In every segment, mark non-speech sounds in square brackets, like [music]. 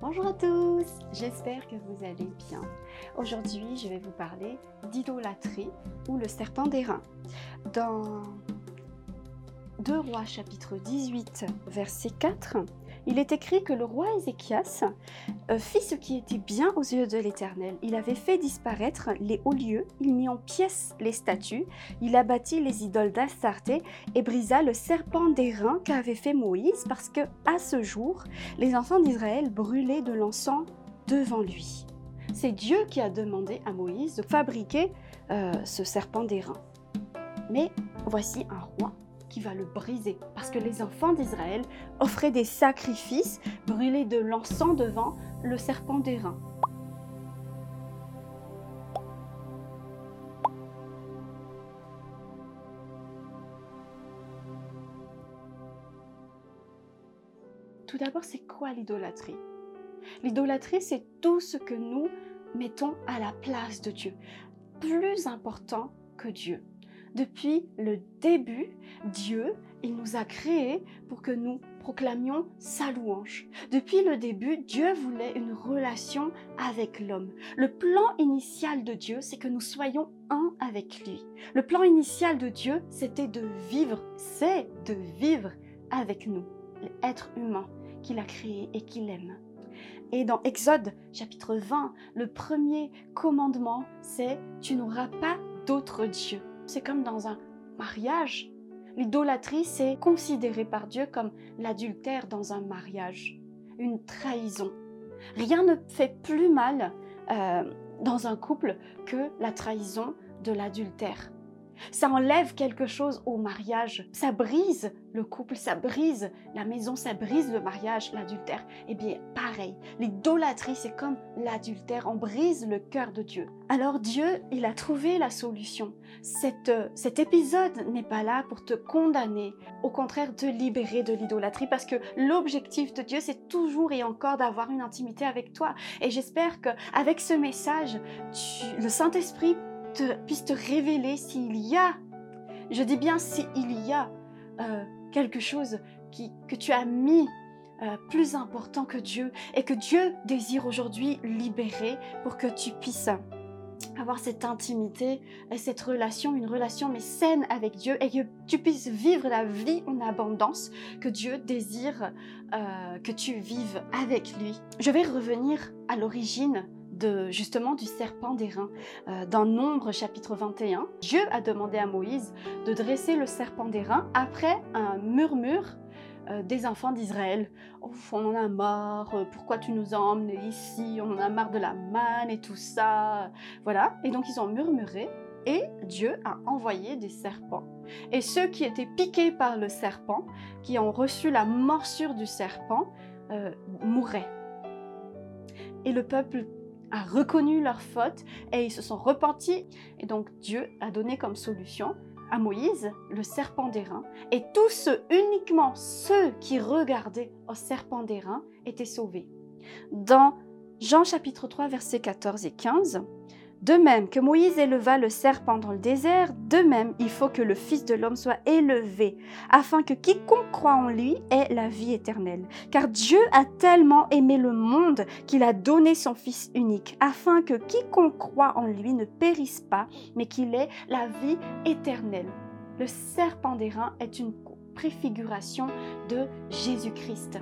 Bonjour à tous, j'espère que vous allez bien. Aujourd'hui, je vais vous parler d'idolâtrie ou le serpent d'airain. Dans 2 Rois chapitre 18 verset 4, il est écrit que le roi Ézéchias fit ce qui était bien aux yeux de l'Éternel. Il avait fait disparaître les hauts lieux, il mit en pièces les statues, il abattit les idoles d'Astarté et brisa le serpent d'airain qu'avait fait Moïse parce que à ce jour, les enfants d'Israël brûlaient de l'encens devant lui. C'est Dieu qui a demandé à Moïse de fabriquer euh, ce serpent d'airain. Mais voici un roi qui va le briser. Parce que les enfants d'Israël offraient des sacrifices, brûlaient de l'encens devant le serpent d'airain. Tout d'abord, c'est quoi l'idolâtrie? L'idolâtrie, c'est tout ce que nous mettons à la place de Dieu, plus important que Dieu. Depuis le début, Dieu, il nous a créés pour que nous proclamions sa louange. Depuis le début, Dieu voulait une relation avec l'homme. Le plan initial de Dieu, c'est que nous soyons un avec lui. Le plan initial de Dieu, c'était de vivre, c'est de vivre avec nous, l'être humain qu'il a créé et qu'il aime. Et dans Exode chapitre 20, le premier commandement, c'est Tu n'auras pas d'autre Dieu. C'est comme dans un mariage. L'idolâtrie, c'est considéré par Dieu comme l'adultère dans un mariage, une trahison. Rien ne fait plus mal euh, dans un couple que la trahison de l'adultère. Ça enlève quelque chose au mariage. Ça brise le couple, ça brise la maison, ça brise le mariage, l'adultère. Eh bien, pareil, l'idolâtrie, c'est comme l'adultère. On brise le cœur de Dieu. Alors Dieu, il a trouvé la solution. cet épisode n'est pas là pour te condamner, au contraire te libérer de l'idolâtrie, parce que l'objectif de Dieu, c'est toujours et encore d'avoir une intimité avec toi. Et j'espère qu'avec ce message, le Saint-Esprit puisse te révéler s'il y a, je dis bien s'il y a euh, quelque chose qui, que tu as mis euh, plus important que Dieu et que Dieu désire aujourd'hui libérer pour que tu puisses avoir cette intimité et cette relation, une relation mais saine avec Dieu et que tu puisses vivre la vie en abondance que Dieu désire euh, que tu vives avec lui. Je vais revenir à l'origine justement du serpent d'airain. Euh, dans Nombre chapitre 21, Dieu a demandé à Moïse de dresser le serpent d'airain après un murmure euh, des enfants d'Israël. on en a marre, euh, pourquoi tu nous as emmenés ici, on en a marre de la manne et tout ça. Voilà, et donc ils ont murmuré et Dieu a envoyé des serpents. Et ceux qui étaient piqués par le serpent, qui ont reçu la morsure du serpent, mouraient. Et le peuple a reconnu leur faute et ils se sont repentis. Et donc Dieu a donné comme solution à Moïse le serpent d'airain. Et tous ceux, uniquement ceux qui regardaient au serpent d'airain, étaient sauvés. Dans Jean chapitre 3 versets 14 et 15, de même que Moïse éleva le serpent dans le désert, de même il faut que le Fils de l'homme soit élevé, afin que quiconque croit en lui ait la vie éternelle. Car Dieu a tellement aimé le monde qu'il a donné son Fils unique, afin que quiconque croit en lui ne périsse pas, mais qu'il ait la vie éternelle. Le serpent d'airain est une préfiguration de Jésus-Christ.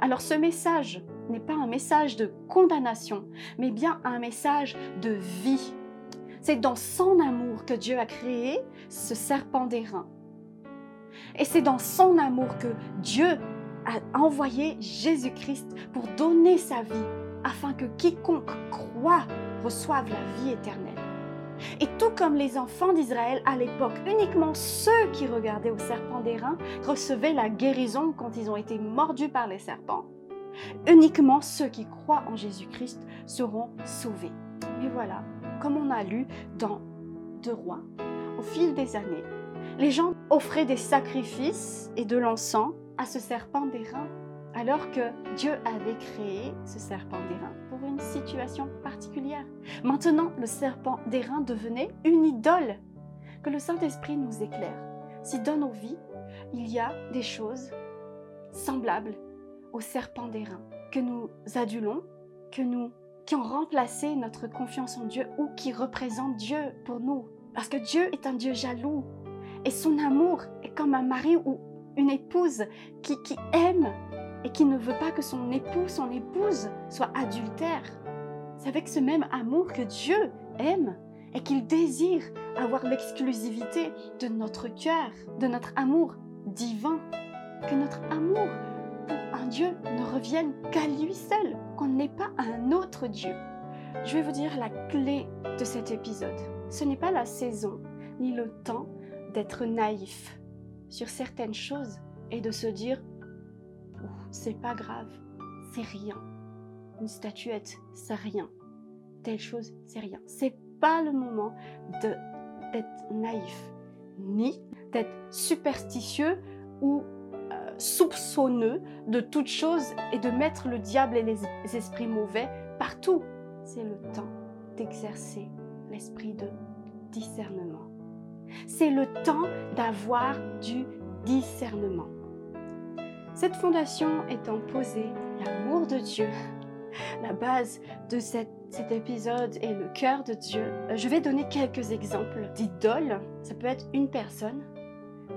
Alors ce message n'est pas un message de condamnation, mais bien un message de vie. C'est dans son amour que Dieu a créé ce serpent d'airain. Et c'est dans son amour que Dieu a envoyé Jésus-Christ pour donner sa vie afin que quiconque croit reçoive la vie éternelle. Et tout comme les enfants d'Israël à l'époque, uniquement ceux qui regardaient au serpent d'airain recevaient la guérison quand ils ont été mordus par les serpents. Uniquement ceux qui croient en Jésus-Christ seront sauvés. Mais voilà, comme on a lu dans Deux Rois, au fil des années, les gens offraient des sacrifices et de l'encens à ce serpent d'airain, alors que Dieu avait créé ce serpent d'airain pour une situation particulière. Maintenant, le serpent d'airain devenait une idole. Que le Saint-Esprit nous éclaire. Si dans nos vies, il y a des choses semblables au serpent d'airain. que nous adulons, que nous, qui ont remplacé notre confiance en Dieu ou qui représentent Dieu pour nous. Parce que Dieu est un Dieu jaloux et son amour est comme un mari ou une épouse qui, qui aime et qui ne veut pas que son époux, son épouse soit adultère. C'est avec ce même amour que Dieu aime et qu'il désire avoir l'exclusivité de notre cœur, de notre amour divin, que notre amour Dieu ne revienne qu'à lui seul, qu'on n'ait pas un autre Dieu. Je vais vous dire la clé de cet épisode. Ce n'est pas la saison ni le temps d'être naïf sur certaines choses et de se dire c'est pas grave, c'est rien. Une statuette, c'est rien. Telle chose, c'est rien. C'est pas le moment d'être naïf, ni d'être superstitieux ou soupçonneux de toute chose et de mettre le diable et les esprits mauvais partout. C'est le temps d'exercer l'esprit de discernement. C'est le temps d'avoir du discernement. Cette fondation étant posée, l'amour de Dieu, [laughs] la base de cet, épisode est le cœur de Dieu, je vais donner quelques exemples d'idoles. Ça peut être une personne,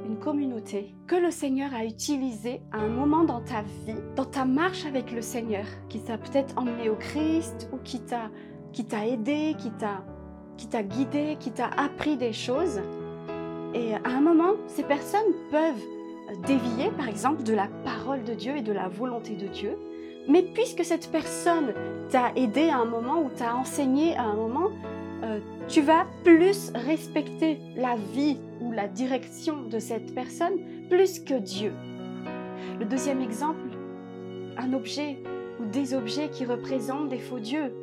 une communauté que le Seigneur a utilisé à un moment dans ta vie, dans ta marche avec le Seigneur, qui t'a peut-être emmené au Christ ou qui t'a qui t'a aidé, qui t'a qui t'a guidé, qui t'a appris des choses. Et à un moment, ces personnes peuvent dévier, par exemple, de la parole de Dieu et de la volonté de Dieu. Mais puisque cette personne t'a aidé à un moment ou t'a enseigné à un moment, euh, tu vas plus respecter la vie ou la direction de cette personne plus que Dieu. Le deuxième exemple, un objet ou des objets qui représentent des faux dieux.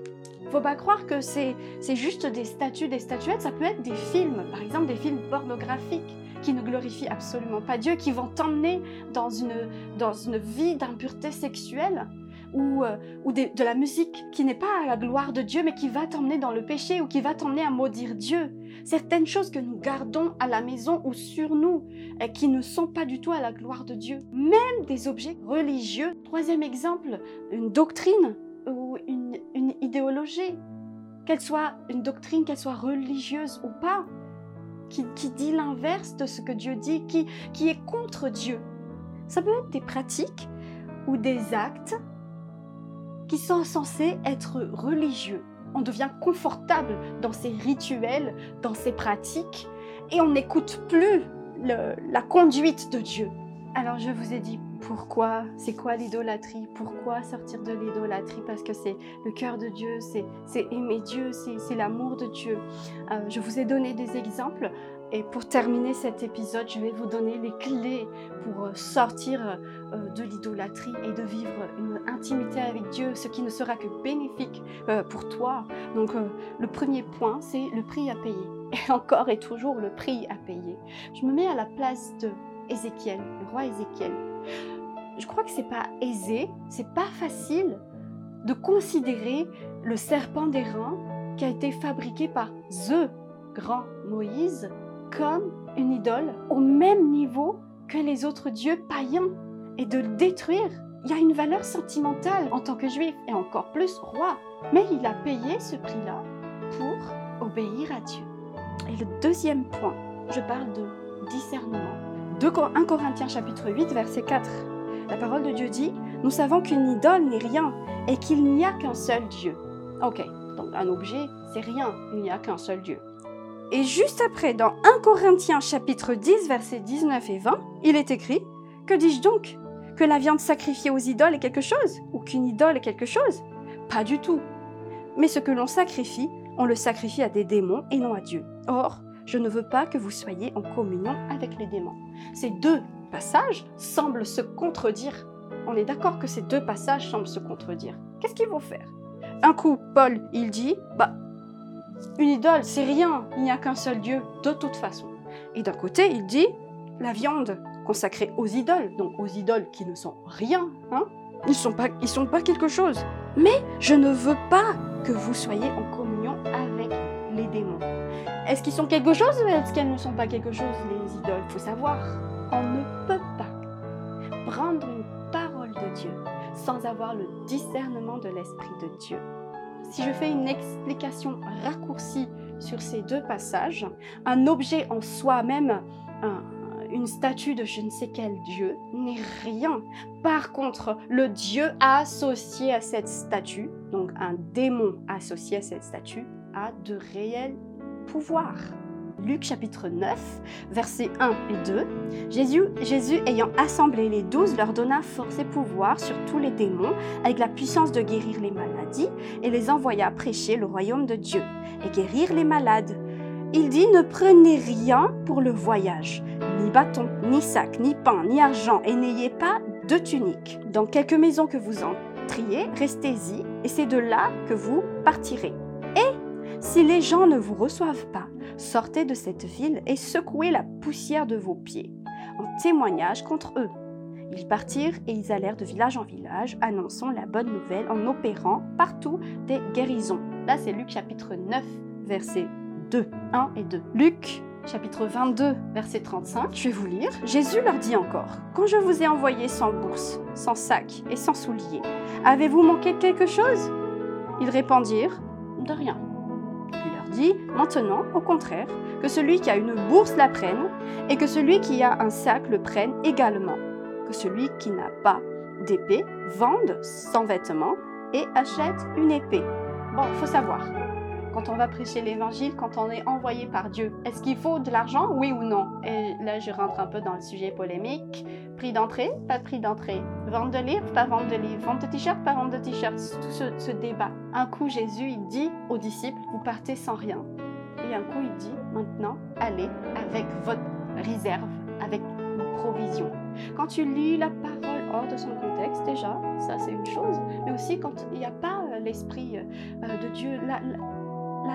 Faut pas croire que c'est juste des statues, des statuettes, ça peut être des films, par exemple des films pornographiques qui ne glorifient absolument pas Dieu, qui vont t'emmener dans une, dans une vie d'impureté sexuelle ou, euh, ou de, la musique qui n'est pas à la gloire de Dieu, mais qui va t'emmener dans le péché ou qui va t'emmener à maudire Dieu. Certaines choses que nous gardons à la maison ou sur nous et qui ne sont pas du tout à la gloire de Dieu. Même des objets religieux. Troisième exemple, une doctrine ou une, idéologie. Qu'elle soit une doctrine, qu'elle soit religieuse ou pas, qui, dit l'inverse de ce que Dieu dit, qui est contre Dieu. Ça peut être des pratiques ou des actes qui sont censés être religieux. On devient confortable dans ces rituels, dans ces pratiques, et on n'écoute plus la conduite de Dieu. Alors je vous ai dit pourquoi, c'est quoi l'idolâtrie, pourquoi sortir de l'idolâtrie, parce que c'est le cœur de Dieu, c'est aimer Dieu, c'est l'amour de Dieu. Euh, je vous ai donné des exemples et pour terminer cet épisode, je vais vous donner les clés pour euh, sortir euh, de l'idolâtrie et de vivre une intimité avec Dieu, ce qui ne sera que bénéfique pour toi. Donc le premier point, c'est le prix à payer. [laughs] Et encore et toujours le prix à payer. Je me mets à la place de Ézéchiel, le roi Ézéchiel. Je crois que c'est pas aisé, c'est pas facile de considérer le serpent d'airain qui a été fabriqué par The grand Moïse comme une idole au même niveau que les autres dieux païens et de le détruire. Il y a une valeur sentimentale en tant que juif et encore plus roi. Mais il a payé ce prix-là pour obéir à Dieu. Et le deuxième point, je parle de discernement. 1 Corinthiens chapitre 8 verset 4. La parole de Dieu dit, nous savons qu'une idole n'est rien et qu'il n'y a qu'un seul Dieu. Ok, donc un objet, c'est rien, il n'y a qu'un seul Dieu. Et juste après, dans 1 Corinthiens chapitre 10 verset 19 et 20, il est écrit, que dis-je donc? Que la viande sacrifiée aux idoles est quelque chose Ou qu'une idole est quelque chose Pas du tout. Mais ce que l'on sacrifie, on le sacrifie à des démons et non à Dieu. Or, je ne veux pas que vous soyez en communion avec les démons. Ces deux passages semblent se contredire. On est d'accord que ces deux passages semblent se contredire. Qu'est-ce qu'ils vont faire? Un coup, Paul, il dit, bah, une idole, c'est rien, il n'y a qu'un seul Dieu, de toute façon. Et d'un côté, il dit, la viande consacrée aux idoles, donc aux idoles qui ne sont rien, hein, ils sont pas, ils sont pas quelque chose. Mais je ne veux pas que vous soyez en communion avec les démons. Est-ce qu'ils sont quelque chose ou est-ce qu'elles ne sont pas quelque chose, les idoles? Il faut savoir, on ne peut pas prendre une parole de Dieu sans avoir le discernement de l'Esprit de Dieu. Si je fais une explication raccourcie sur ces deux passages, un objet en soi-même, une statue de je ne sais quel Dieu, n'est rien. Par contre, le Dieu associé à cette statue, donc un démon associé à cette statue, a de réels pouvoirs. Luc chapitre 9, versets 1 et 2. Jésus, Jésus ayant assemblé les douze, leur donna force et pouvoir sur tous les démons, avec la puissance de guérir les maladies, et les envoya prêcher le royaume de Dieu, et guérir les malades. Il dit, ne prenez rien pour le voyage, ni bâton, ni sac, ni pain, ni argent, et n'ayez pas de tunique. Dans quelques maisons que vous entriez, restez-y, et c'est de là que vous partirez. Et si les gens ne vous reçoivent pas, sortez de cette ville et secouez la poussière de vos pieds, en témoignage contre eux. Ils partirent et ils allèrent de village en village, annonçant la bonne nouvelle en opérant partout des guérisons. Là, c'est Luc chapitre 9, versets 2, 1 et 2. Luc chapitre 22, verset 35, je vais vous lire. Jésus leur dit encore, Quand je vous ai envoyé sans bourse, sans sac et sans souliers, avez-vous manqué quelque chose? Ils répondirent, De rien dit maintenant, au contraire, que celui qui a une bourse la prenne et que celui qui a un sac le prenne également, que celui qui n'a pas d'épée vende sans vêtements et achète une épée. Bon, faut savoir, quand on va prêcher l'évangile, quand on est envoyé par Dieu, est-ce qu'il faut de l'argent, oui ou non? Et là, je rentre un peu dans le sujet polémique. Prix d'entrée, pas prix d'entrée. Vente de livres, pas vente de livres. Vente de t-shirts, pas vente de t-shirts. Tout ce, débat. Un coup, Jésus, il dit aux disciples, vous partez sans rien. Et un coup, il dit, maintenant, allez avec votre réserve, avec une provision. Quand tu lis la parole hors de son contexte, déjà, ça c'est une chose, mais aussi quand il n'y a pas euh, l'esprit euh, de Dieu, la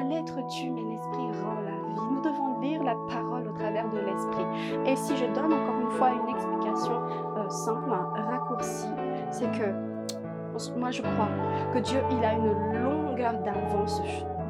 lettre tue, mais l'esprit rend la vie. Nous devons lire la parole au travers de l'esprit. Et si je donne encore une fois une explication euh, simple, un raccourci, c'est que moi je crois que Dieu, il a une longueur d'avance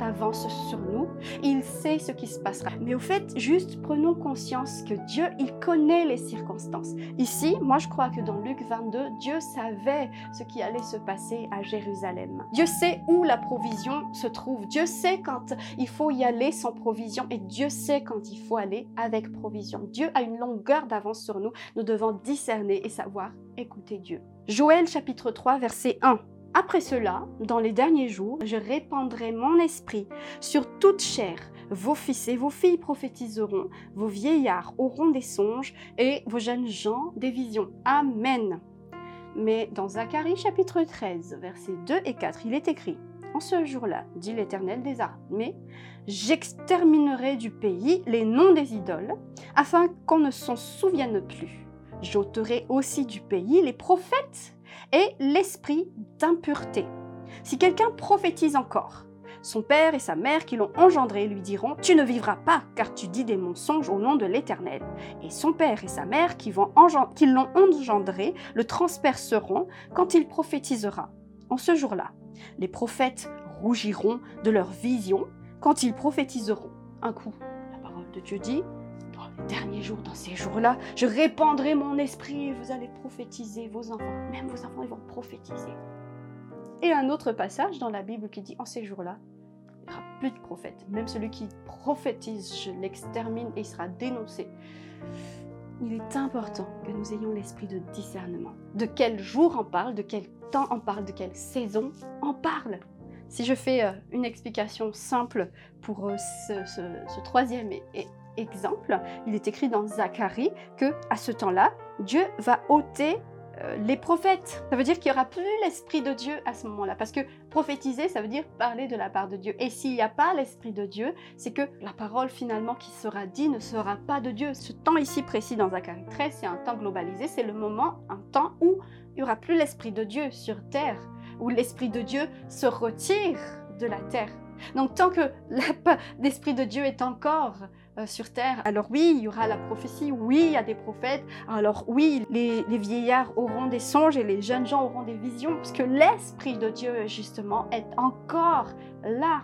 avance sur nous. Il sait ce qui se passera. Mais au fait, juste prenons conscience que Dieu, il connaît les circonstances. Ici, moi je crois que dans Luc 22, Dieu savait ce qui allait se passer à Jérusalem. Dieu sait où la provision se trouve. Dieu sait quand il faut y aller sans provision et Dieu sait quand il faut aller avec provision. Dieu a une longueur d'avance sur nous. Nous devons discerner et savoir écouter Dieu. Joël chapitre 3 verset 1. Après cela, dans les derniers jours, je répandrai mon esprit sur toute chair. Vos fils et vos filles prophétiseront, vos vieillards auront des songes et vos jeunes gens des visions. Amen. Mais dans Zacharie chapitre 13, versets 2 et 4, il est écrit En ce jour-là, dit l'Éternel des armées, j'exterminerai du pays les noms des idoles, afin qu'on ne s'en souvienne plus. J'ôterai aussi du pays les prophètes et l'esprit d'impureté. Si quelqu'un prophétise encore, son père et sa mère qui l'ont engendré lui diront Tu ne vivras pas, car tu dis des mensonges au nom de l'Éternel. Et son père et sa mère qui, l'ont engendré le transperceront quand il prophétisera. En ce jour-là, les prophètes rougiront de leur vision quand ils prophétiseront. Un coup, la parole de Dieu dit derniers jours, dans ces jours-là, je répandrai mon esprit et vous allez prophétiser vos enfants. Même vos enfants, ils vont prophétiser. Et un autre passage dans la Bible qui dit en ces jours-là, il n'y aura plus de prophètes. Même celui qui prophétise, je l'extermine et il sera dénoncé. Il est important que nous ayons l'esprit de discernement. De quel jour on parle, de quel temps on parle, de quelle saison on parle. Si je fais euh, une explication simple pour euh, ce, troisième et exemple, il est écrit dans Zacharie que à ce temps-là, Dieu va ôter euh, les prophètes. Ça veut dire qu'il n'y aura plus l'esprit de Dieu à ce moment-là. Parce que prophétiser, ça veut dire parler de la part de Dieu. Et s'il n'y a pas l'esprit de Dieu, c'est que la parole finalement qui sera dite ne sera pas de Dieu. Ce temps ici précis dans Zacharie 13, c'est un temps globalisé, c'est le moment, un temps où il n'y aura plus l'esprit de Dieu sur terre, où l'esprit de Dieu se retire de la terre. Donc tant que l'esprit de Dieu est encore euh, sur terre. Alors oui, il y aura la prophétie, oui, il y a des prophètes. Alors oui, les, vieillards auront des songes et les jeunes gens auront des visions, puisque l'Esprit de Dieu, justement, est encore là.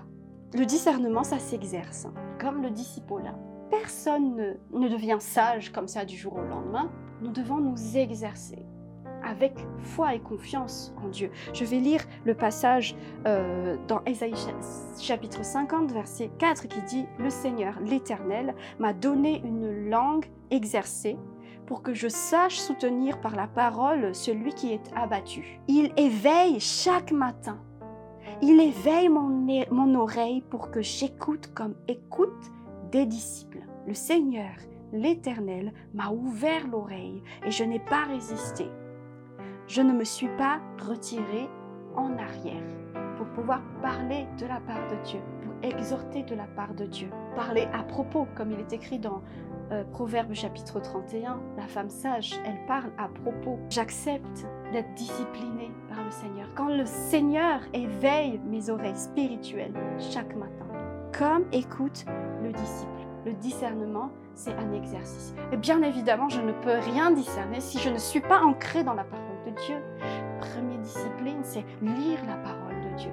Le discernement, ça s'exerce, comme le disciple-là. Personne ne, ne devient sage comme ça du jour au lendemain. Nous devons nous exercer avec foi et confiance en Dieu. Je vais lire le passage euh, dans Ésaïe chapitre 50, verset 4 qui dit, Le Seigneur, l'Éternel, m'a donné une langue exercée pour que je sache soutenir par la parole celui qui est abattu. Il éveille chaque matin. Il éveille mon, mon oreille pour que j'écoute comme écoute des disciples. Le Seigneur, l'Éternel, m'a ouvert l'oreille et je n'ai pas résisté. Je ne me suis pas retiré en arrière pour pouvoir parler de la part de Dieu, pour exhorter de la part de Dieu, parler à propos, comme il est écrit dans euh, Proverbe chapitre 31, la femme sage, elle parle à propos. J'accepte d'être disciplinée par le Seigneur. Quand le Seigneur éveille mes oreilles spirituelles chaque matin, comme écoute le disciple. Le discernement, c'est un exercice. Et bien évidemment, je ne peux rien discerner si je ne suis pas ancrée dans la parole Dieu. Première discipline, c'est lire la parole de Dieu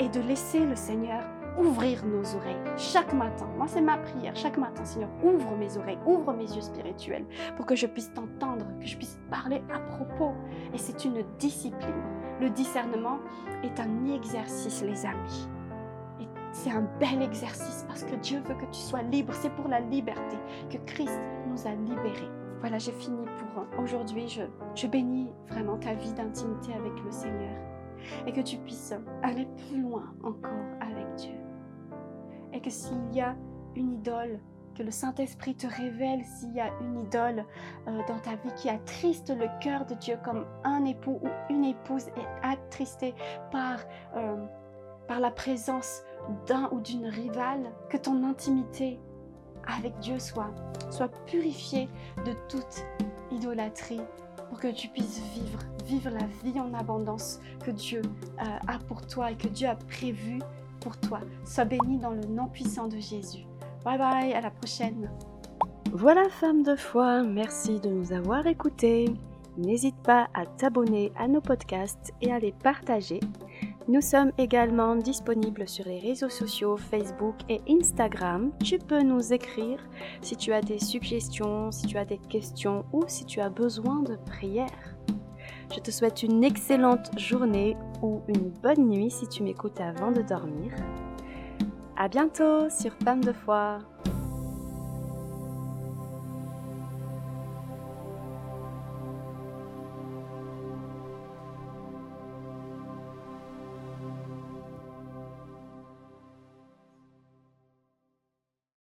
et de laisser le Seigneur ouvrir nos oreilles chaque matin. Moi, c'est ma prière. Chaque matin, Seigneur, ouvre mes oreilles, ouvre mes yeux spirituels pour que je puisse t'entendre, que je puisse parler à propos. Et c'est une discipline. Le discernement est un exercice, les amis. Et c'est un bel exercice parce que Dieu veut que tu sois libre. C'est pour la liberté que Christ nous a libérés. Voilà, j'ai fini pour aujourd'hui. Je, bénis vraiment ta vie d'intimité avec le Seigneur et que tu puisses aller plus loin encore avec Dieu et que s'il y a une idole, que le Saint-Esprit te révèle s'il y a une idole euh, dans ta vie qui attriste le cœur de Dieu comme un époux ou une épouse est attristé par, euh, par la présence d'un ou d'une rivale, que ton intimité avec Dieu soit, soit purifiée de toute idolâtrie pour que tu puisses vivre, vivre la vie en abondance que Dieu euh, a pour toi et que Dieu a prévu pour toi. Sois béni dans le nom puissant de Jésus. Bye bye, à la prochaine. Voilà, femme de foi, merci de nous avoir écoutés. N'hésite pas à t'abonner à nos podcasts et à les partager. Nous sommes également disponibles sur les réseaux sociaux Facebook et Instagram. Tu peux nous écrire si tu as des suggestions, si tu as des questions ou si tu as besoin de prières. Je te souhaite une excellente journée ou une bonne nuit si tu m'écoutes avant de dormir. À bientôt sur Femme de foi.